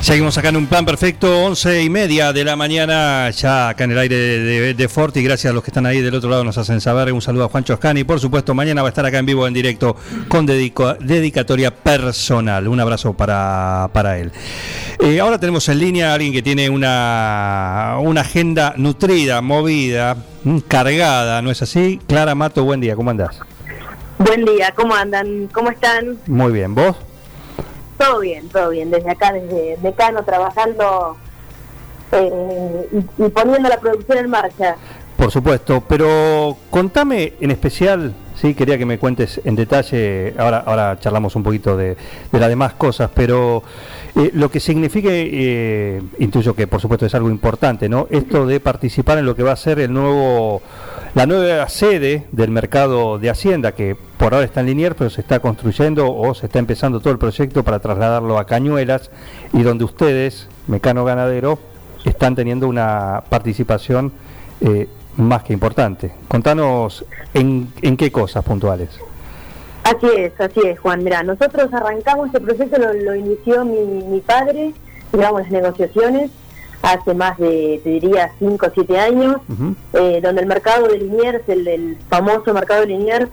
Seguimos acá en un plan perfecto, once y media de la mañana, ya acá en el aire de, de, Forti. Gracias a los que están ahí del otro lado, nos hacen saber. Un saludo a Juancho Oscani. Por supuesto, mañana va a estar acá en vivo, en directo, con dedico, dedicatoria personal. Un abrazo para, para él. Eh, ahora tenemos en línea a alguien que tiene una, una agenda nutrida, movida, mm, cargada, ¿no es así? Clara Mato, buen día, ¿cómo andás? Buen día, ¿cómo andan? ¿Cómo están? Muy bien, ¿vos? Todo bien, todo bien. Desde acá, desde Decano, trabajando eh, y, poniendo la producción en marcha. Por supuesto, pero contame en especial, sí, quería que me cuentes en detalle, ahora, ahora charlamos un poquito de, de las demás cosas, pero eh, lo que signifique, eh, intuyo que por supuesto es algo importante, ¿no? Esto de participar en lo que va a ser el nuevo, la nueva sede del mercado de Hacienda, que por ahora está en Liniers, pero se está construyendo o se está empezando todo el proyecto para trasladarlo a Cañuelas y donde ustedes, Mecano Ganadero, están teniendo una participación eh, más que importante. Contanos en, en qué cosas puntuales. Así es, así es, Juan. Mira, nosotros arrancamos este proceso, lo, inició mi, padre, digamos, las negociaciones hace más de, te diría, 5 o 7 años, eh, donde el mercado de Liniers, el, famoso mercado de Liniers,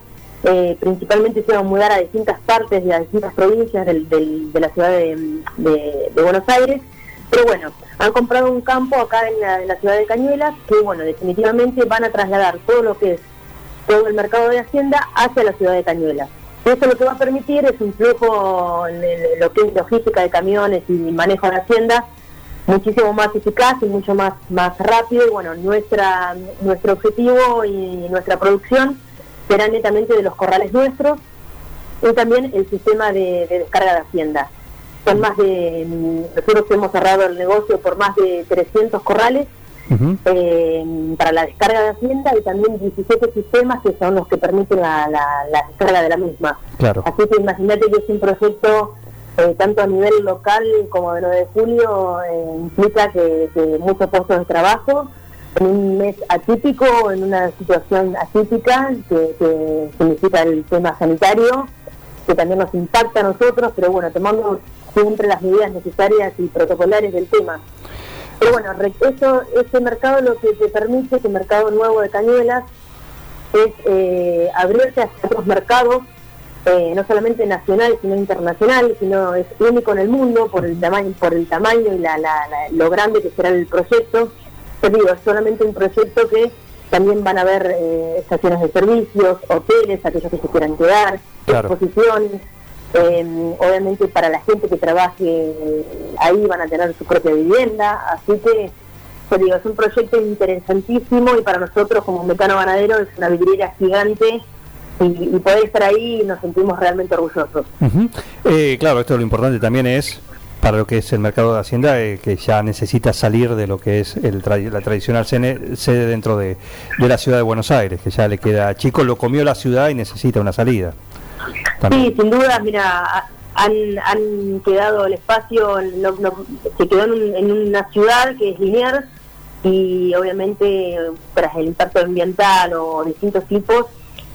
eh, principalmente se iba a mudar a distintas partes de las distintas provincias de la ciudad de, Buenos Aires. Pero bueno, han comprado un campo acá en la, en ciudad de Cañuelas que, bueno, definitivamente van a trasladar todo lo que es todo el mercado de Hacienda hacia la ciudad de Cañuelas. Eso lo que va a permitir es un flujo en lo que es logística de camiones y manejo de Hacienda muchísimo más eficaz y mucho más, más rápido. Y bueno, nuestra, nuestro objetivo y nuestra producción será netamente de los corrales nuestros y también el sistema de, de descarga de Hacienda. Son más de, nosotros hemos cerrado el negocio por más de 300 corrales eh, para la descarga de Hacienda y también 17 sistemas que son los que permiten la, descarga de la misma. Claro. Así que imagínate que es un proyecto eh, tanto a nivel local como de 9 de julio, eh, implica que, muchos puestos de trabajo en un mes atípico, en una situación atípica, que, significa el tema sanitario, que también nos impacta a nosotros, pero bueno, tomando siempre las medidas necesarias y protocolares del tema. Pero bueno, eso, ese mercado lo que te permite, ese mercado nuevo de cañuelas, es eh, abrirse hacia otros mercados, eh, no solamente nacionales, sino internacionales, sino es único en el mundo por el tamaño, por el tamaño y la, lo grande que será el proyecto. Te digo, es solamente un proyecto que también van a haber eh, estaciones de servicios, hoteles, aquellos que se quieran quedar, exposiciones. Em, obviamente para la gente que trabaje ahí van a tener su propia vivienda, así que digo, es un proyecto interesantísimo y para nosotros como Mecano Ganadero es una vidriera gigante y, poder estar ahí nos sentimos realmente orgullosos. Eh, claro, esto lo importante también es para lo que es el mercado de Hacienda, eh, que ya necesita salir de lo que es el la tradicional sede dentro de, la ciudad de Buenos Aires, que ya le queda chico, lo comió la ciudad y necesita una salida. Sí, sin duda, mira, han, quedado el espacio, se quedó en, una ciudad que es Liniers y obviamente tras el impacto ambiental o distintos tipos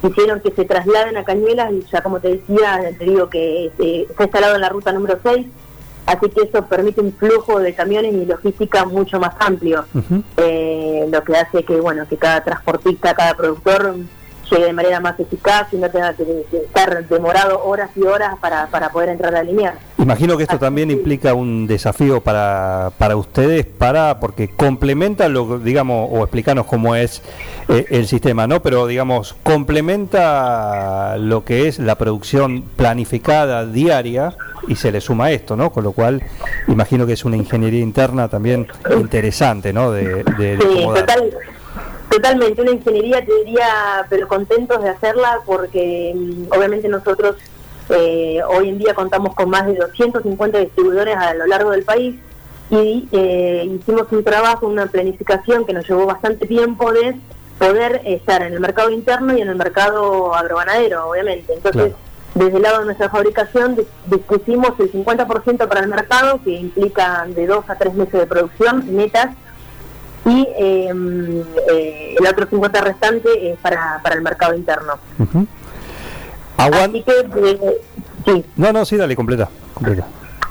hicieron que se trasladen a Cañuelas y ya como te decía, te digo que eh, está instalado en la ruta número 6, así que eso permite un flujo de camiones y logística mucho más amplio, eh, lo que hace que bueno que cada transportista, cada productor llegue de manera más eficaz y no tenga que, estar demorado horas y horas para, para poder entrar a la línea. Imagino que esto también implica un desafío para, para ustedes, para porque complementa lo digamos o explicanos cómo es eh, el sistema, ¿no? Pero digamos complementa lo que es la producción planificada diaria y se le suma esto, ¿no? Con lo cual imagino que es una ingeniería interna también interesante, ¿no? De, de, sí, total, Totalmente, una ingeniería te diría, pero contentos de hacerla porque mm, obviamente nosotros eh, hoy en día contamos con más de 250 distribuidores a lo largo del país y eh, hicimos un trabajo, una planificación que nos llevó bastante tiempo de poder estar en el mercado interno y en el mercado agroganadero, obviamente. Entonces, desde el lado de nuestra fabricación dispusimos el 50% para el mercado, que implica de dos a tres meses de producción netas, y em, eh, el otro 50% restante es para, para el mercado interno. Así que, eh, sí. No, no, sí, dale, completa, completa.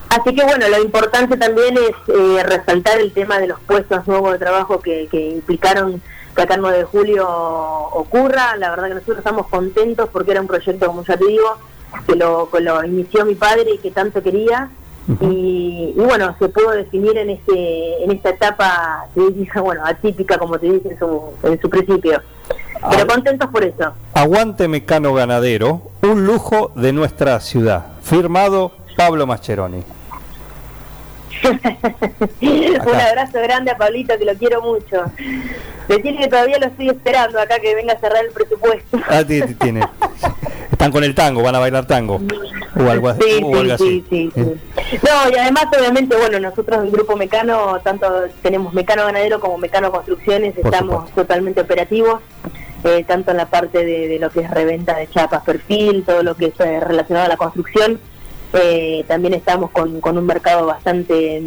Así que bueno, lo importante también es eh, resaltar el tema de los puestos nuevos de trabajo que, que implicaron que acá el 9 de julio ocurra. La verdad que nosotros estamos contentos porque era un proyecto, como ya te digo, que lo, lo inició mi padre y que tanto quería. Y, bueno, se pudo definir en este en esta etapa, bueno, atípica, como te dije en su, en su principio. Pero contentos por eso. Aguante Mecano Ganadero, un lujo de nuestra ciudad. Firmado Pablo Mascheroni. un abrazo grande a Pablito, que lo quiero mucho. Decirle que todavía lo estoy esperando acá que venga a cerrar el presupuesto. Ah, tiene. Están con el tango, van a bailar tango. O algo, así. Sí, sí, No, y además, obviamente, bueno, nosotros, el grupo Mecano, tanto tenemos Mecano Ganadero como Mecano Construcciones, estamos totalmente operativos. Eh, tanto en la parte de, lo que es reventa de chapas, perfil, todo lo que es eh, relacionado a la construcción. Eh, también estamos con, con un mercado bastante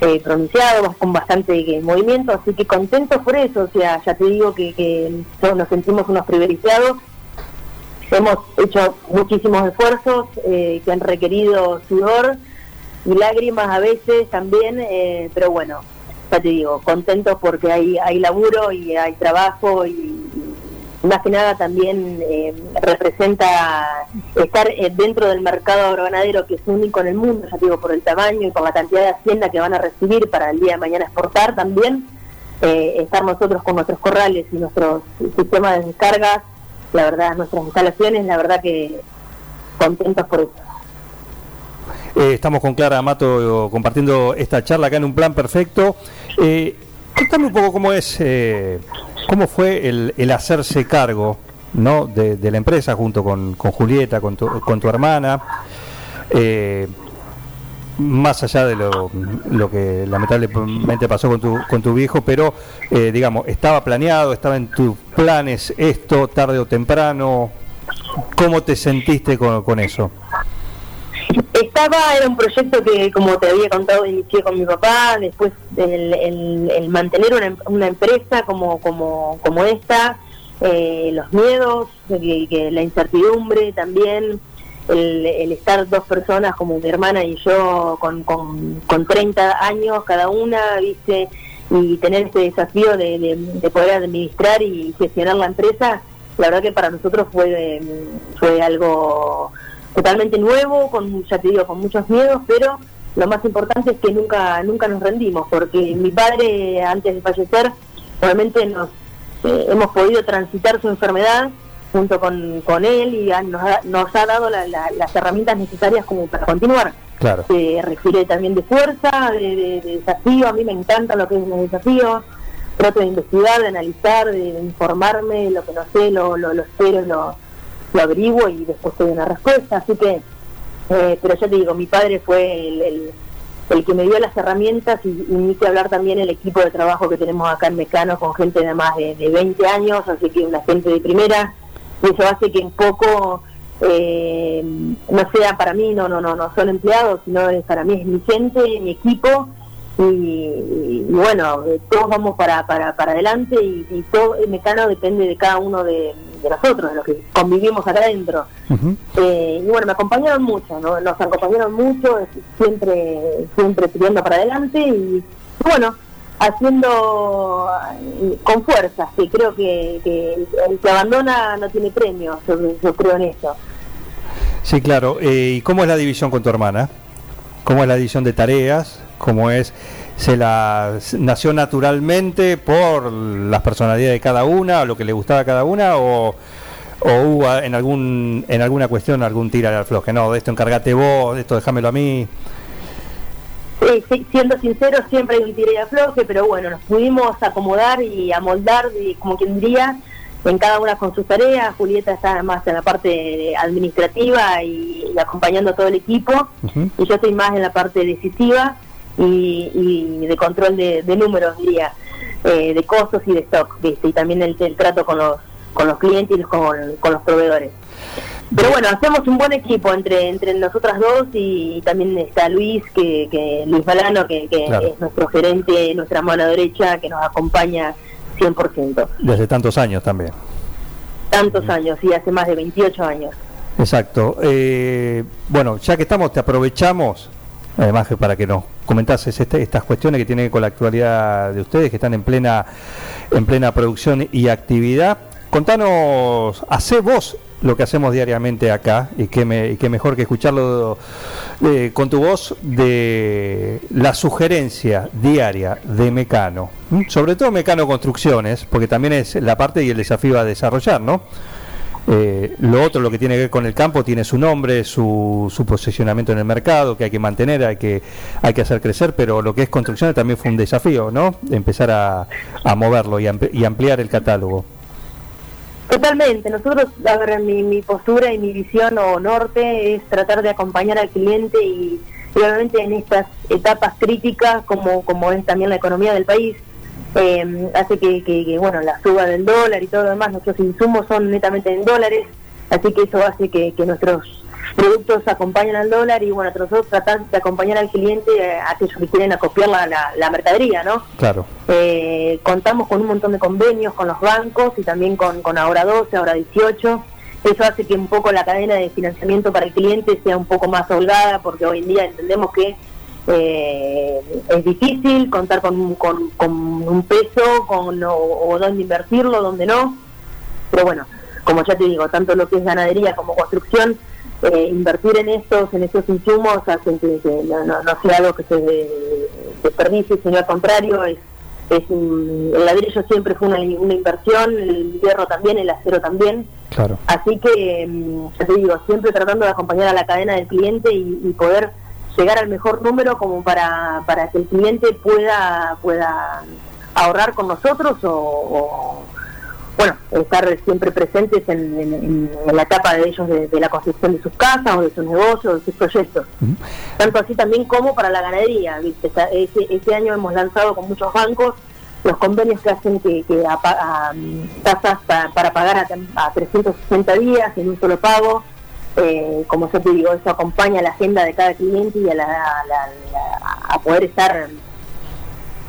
eh, pronunciado, con bastante movimiento, así que contentos por eso, o sea, ya te digo que, que todos nos sentimos unos privilegiados. Hemos hecho muchísimos esfuerzos que han requerido sudor y lágrimas a veces también, pero bueno, ya te digo, contentos porque hay, hay laburo y hay trabajo y, más que nada también eh, representa estar eh, dentro del mercado agroganadero que es único en el mundo, ya digo, por el tamaño y por la cantidad de hacienda que van a recibir para el día de mañana exportar también, eh, estar nosotros con nuestros corrales y nuestros sistemas de descargas, la verdad, nuestras instalaciones, la verdad que contentos por eso. Eh, estamos con Clara Amato compartiendo esta charla acá en un plan perfecto. Eh, cuéntame un poco cómo es, eh, cómo fue el, hacerse cargo ¿no? de, la empresa junto con, Julieta, con tu, con tu hermana. Eh, más allá de lo, lo, que lamentablemente pasó con tu, con tu viejo, pero digamos, estaba planeado, estaba en tus planes esto, tarde o temprano. ¿Cómo te sentiste con, con eso? Estaba, era un proyecto que, como te había contado, inicié con mi papá, después el, mantener una, una, empresa como, como, como esta, eh, los miedos, que, la incertidumbre también, el, estar dos personas como mi hermana y yo con, con, con 30 años cada una, viste, y tener este desafío de, de, poder administrar y gestionar la empresa, la verdad que para nosotros fue, fue algo totalmente nuevo, con, ya te digo, con muchos miedos, pero lo más importante es que nunca nunca nos rendimos, porque mi padre, antes de fallecer, realmente nos eh, hemos podido transitar su enfermedad junto con, con él y nos, ha, nos ha dado las herramientas necesarias como para continuar. Claro. Se requiere también de fuerza, de, desafío, a mí me encanta lo que es un desafío, trato de investigar, de analizar, de, informarme, lo que no sé, lo, lo, lo espero, lo lo averiguo y después te doy una respuesta. Así que, eh, pero ya te digo, mi padre fue el, el, que me dio las herramientas y, ni que hablar también el equipo de trabajo que tenemos acá en Mecano con gente de más de, 20 años, así que una gente de primera, y eso hace que un poco eh, no sea para mí, no, no, no, no solo empleados, sino es, para mí es mi gente, mi equipo, y, bueno, todos vamos para, para, para adelante y, y todo el Mecano depende de cada uno de de nosotros, de los que convivimos acá adentro. Eh, y bueno, me acompañaron mucho, ¿no? nos acompañaron mucho, siempre, siempre tirando para adelante y bueno, haciendo eh, con fuerza, que creo que, el que abandona no tiene premio, yo, creo en eso. Sí, claro. Eh, ¿Y cómo es la división con tu hermana? ¿Cómo es la división de tareas? ¿Cómo es se la nació naturalmente por las personalidades de cada una, lo que le gustaba a cada una, o, o hubo en algún en alguna cuestión algún tira al floje, no, de esto encargate vos, de esto déjamelo a mí. Sí, siendo sincero, siempre hay un tira y afloje, pero bueno, nos pudimos acomodar y amoldar, como quien diría, en cada una con sus tareas. Julieta está más en la parte administrativa y, acompañando a todo el equipo, y yo estoy más en la parte decisiva y, de control de, números, diría, eh, de costos y de stock, y también el, trato con los, con los clientes y con, con los proveedores. Pero bueno, hacemos un buen equipo entre entre nosotras dos y, también está Luis, que, que Luis Balano, que, que es nuestro gerente, nuestra mano derecha, que nos acompaña 100%. Desde tantos años también. Tantos años, sí, hace más de 28 años. Exacto. Eh, bueno, ya que estamos, te aprovechamos, además que para que nos comentases este, estas cuestiones que tienen con la actualidad de ustedes, que están en plena, en plena producción y actividad. Contanos, hace vos lo que hacemos diariamente acá y que, me, que mejor que escucharlo eh, con tu voz de la sugerencia diaria de Mecano, sobre todo Mecano Construcciones, porque también es la parte y el desafío a desarrollar, ¿no? Eh, lo otro, lo que tiene que ver con el campo, tiene su nombre, su, su, posicionamiento en el mercado, que hay que mantener, hay que, hay que hacer crecer, pero lo que es construcciones también fue un desafío, ¿no? Empezar a, a moverlo y, y ampliar el catálogo. Totalmente. Nosotros, a ver, mi, mi postura y mi visión o norte es tratar de acompañar al cliente y, obviamente en estas etapas críticas, como, como es también la economía del país, eh, hace que, que, bueno, la suba del dólar y todo lo demás, nuestros insumos son netamente en dólares, así que eso hace que, que nuestros productos acompañan al dólar y bueno, nosotros tratamos de acompañar al cliente a aquellos que quieren acopiar la, la, mercadería, ¿no? Claro. Eh, contamos con un montón de convenios con los bancos y también con, con Ahora 12, Ahora 18. Eso hace que un poco la cadena de financiamiento para el cliente sea un poco más holgada porque hoy en día entendemos que eh, es difícil contar con, con, un peso con, o, o dónde invertirlo, dónde no. Pero bueno, como ya te digo, tanto lo que es ganadería como construcción eh, invertir en estos, en estos insumos hacen que, no, no, sea algo que se desperdicie, sino al contrario, es, es el ladrillo siempre fue una, una, inversión, el hierro también, el acero también. Claro. Así que, mm, ya te digo, siempre tratando de acompañar a la cadena del cliente y, poder llegar al mejor número como para, para que el cliente pueda, pueda ahorrar con nosotros o estar siempre presentes en, la etapa de ellos de, la construcción de sus casas o de sus negocios, o de sus proyectos. Tanto así también como para la ganadería. ¿viste? Este, año hemos lanzado con muchos bancos los convenios que hacen que, que tasas para, pagar a, a, 360 días en un solo pago. Eh, como yo te digo, eso acompaña a la agenda de cada cliente y a, a poder estar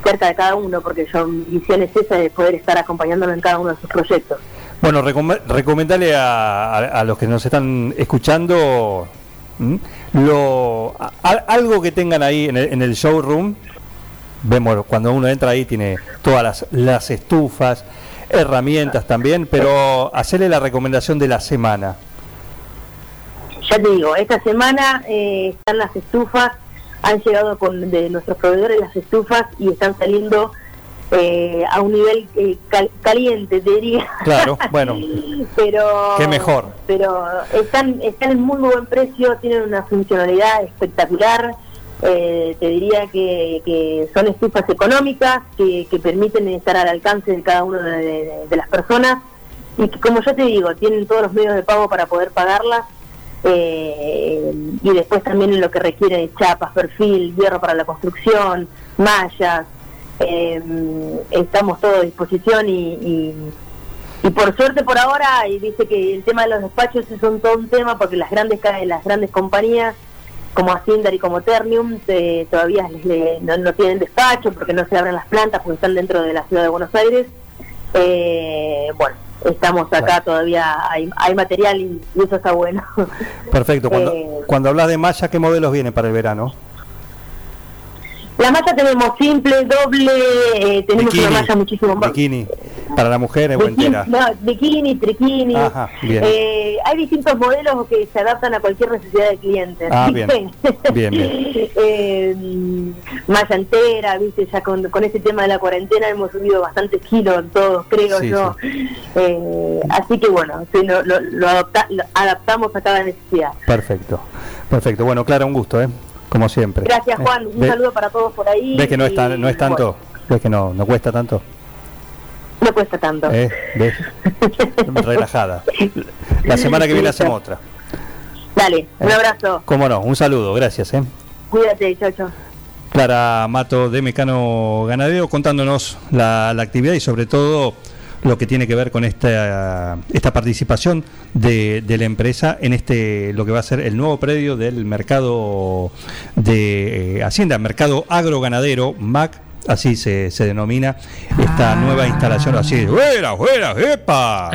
cerca de cada uno, porque yo, mi visión es esa de poder estar acompañándolo en cada uno de sus proyectos. Bueno, recomendarle a, los que nos están escuchando lo algo que tengan ahí en el, showroom. Vemos cuando uno entra ahí tiene todas las, las estufas, herramientas también, pero hacerle la recomendación de la semana. Ya te digo, esta semana eh, están las estufas han llegado con de nuestros proveedores las estufas y están saliendo eh, a un nivel eh, caliente, te diría. Claro, bueno. pero qué mejor. Pero están están en muy buen precio, tienen una funcionalidad espectacular. Eh, te diría que, que, son estufas económicas que, que, permiten estar al alcance de cada una de, de las personas y que, como yo te digo, tienen todos los medios de pago para poder pagarlas eh, y después también en lo que requiere chapas, perfil, hierro para la construcción, mallas, eh, estamos todos a disposición y, y, por suerte por ahora, y dice que el tema de los despachos es un, todo un tema porque las grandes las grandes compañías como Asindar y como Ternium eh, todavía no, no, tienen despacho porque no se abren las plantas porque están dentro de la ciudad de Buenos Aires. bueno, estamos acá todavía, hay, hay material y, eso está bueno. Perfecto. Cuando, eh, cuando hablas de malla, ¿qué modelos vienen para el verano? La malla tenemos simple, doble, eh, tenemos una malla muchísimo más. Bikini, para la mujer o entera. No, bikini, triquini. Eh, hay distintos modelos que se adaptan a cualquier necesidad del cliente. Ah, bien. bien, bien. eh, malla entera, viste, ya con, con este tema de la cuarentena hemos subido bastantes kilos todos, creo yo. Así que bueno, lo, lo, lo adaptamos a cada necesidad. Perfecto, perfecto. Bueno, claro, un gusto, ¿eh? Como siempre. Gracias Juan, un saludo para todos por ahí. ¿Ves que no es, no es tanto? ¿Ves que no, no cuesta tanto? No cuesta tanto. ¿Eh? ¿Ves? Relajada. La semana que viene hacemos otra. Dale, un ¿Eh? abrazo. Cómo no, un saludo, gracias. ¿eh? Cuídate, chao, chao. Clara Mato de Mecano Ganadero contándonos la, la actividad y sobre todo lo que tiene que ver con esta, esta participación de, de, la empresa en este lo que va a ser el nuevo predio del mercado de eh, Hacienda, mercado agroganadero, MAC así se, se denomina esta nueva instalación. Así fuera fuera epa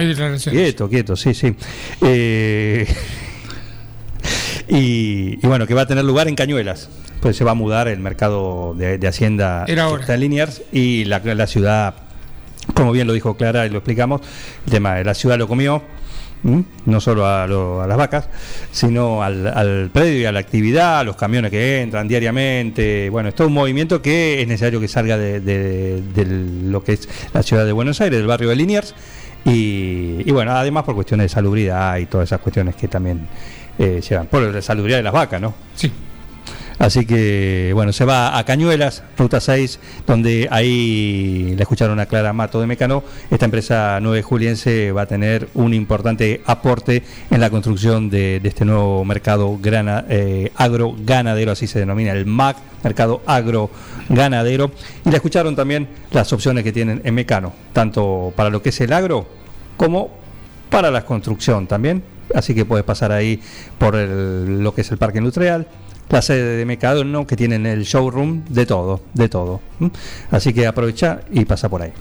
quieto quieto sí sí. Eh, y, y, bueno que va a tener lugar en Cañuelas. Pues se va a mudar el mercado de, de Hacienda está en Liniers y la, la ciudad como bien lo dijo Clara y lo explicamos el tema de la ciudad lo comió no solo a, lo, a, las vacas, sino al, al, predio y a la actividad, a los camiones que entran diariamente. Bueno, es todo un movimiento que es necesario que salga de lo que es la ciudad de Buenos Aires, del barrio de Liniers. Y, y bueno, además por cuestiones de salubridad y todas esas cuestiones que también eh, llevan. Por la salubridad de las vacas, ¿no? Sí. Así que, bueno, se va a Cañuelas, Ruta 6, donde ahí le escucharon a Clara Mato de Mecano. Esta empresa 9 juliense va a tener un importante aporte en la construcción de, este nuevo mercado grana, eh, agro-ganadero, así se denomina, el MAC, mercado agro-ganadero. Y le escucharon también las opciones que tienen en Mecano, tanto para lo que es el agro como para la construcción también. Así que puedes pasar ahí por el, lo que es el parque industrial, la sede de Mecano que tienen el showroom de todo, de todo. Así que aprovecha y pasa por ahí.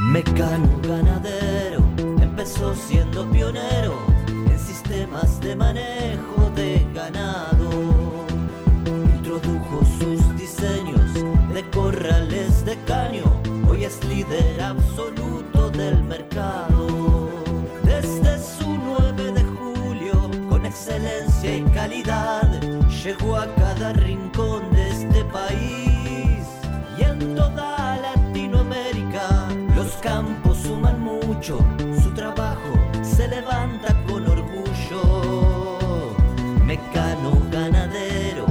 Mecano ganadero empezó siendo pionero en sistemas de manejo de ganado. Introdujo sus diseños mucho, su trabajo se levanta con orgullo. Mecano ganadero,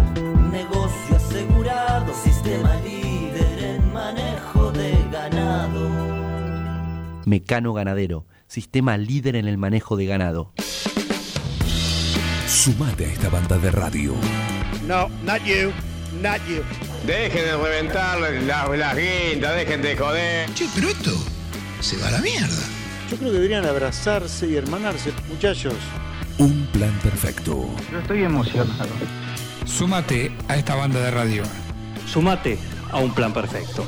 negocio asegurado, sistema líder en manejo de ganado. Mecano ganadero, sistema líder en el manejo de ganado. Sumate a esta banda de radio. No, not you, not you. Dejen de reventar las, las guindas, dejen de joder. Che, pero esto se va a la mierda. Yo creo que deberían abrazarse y hermanarse, muchachos. Un plan perfecto. Yo estoy emocionado. Súmate a esta banda de radio. Sumate a un plan perfecto.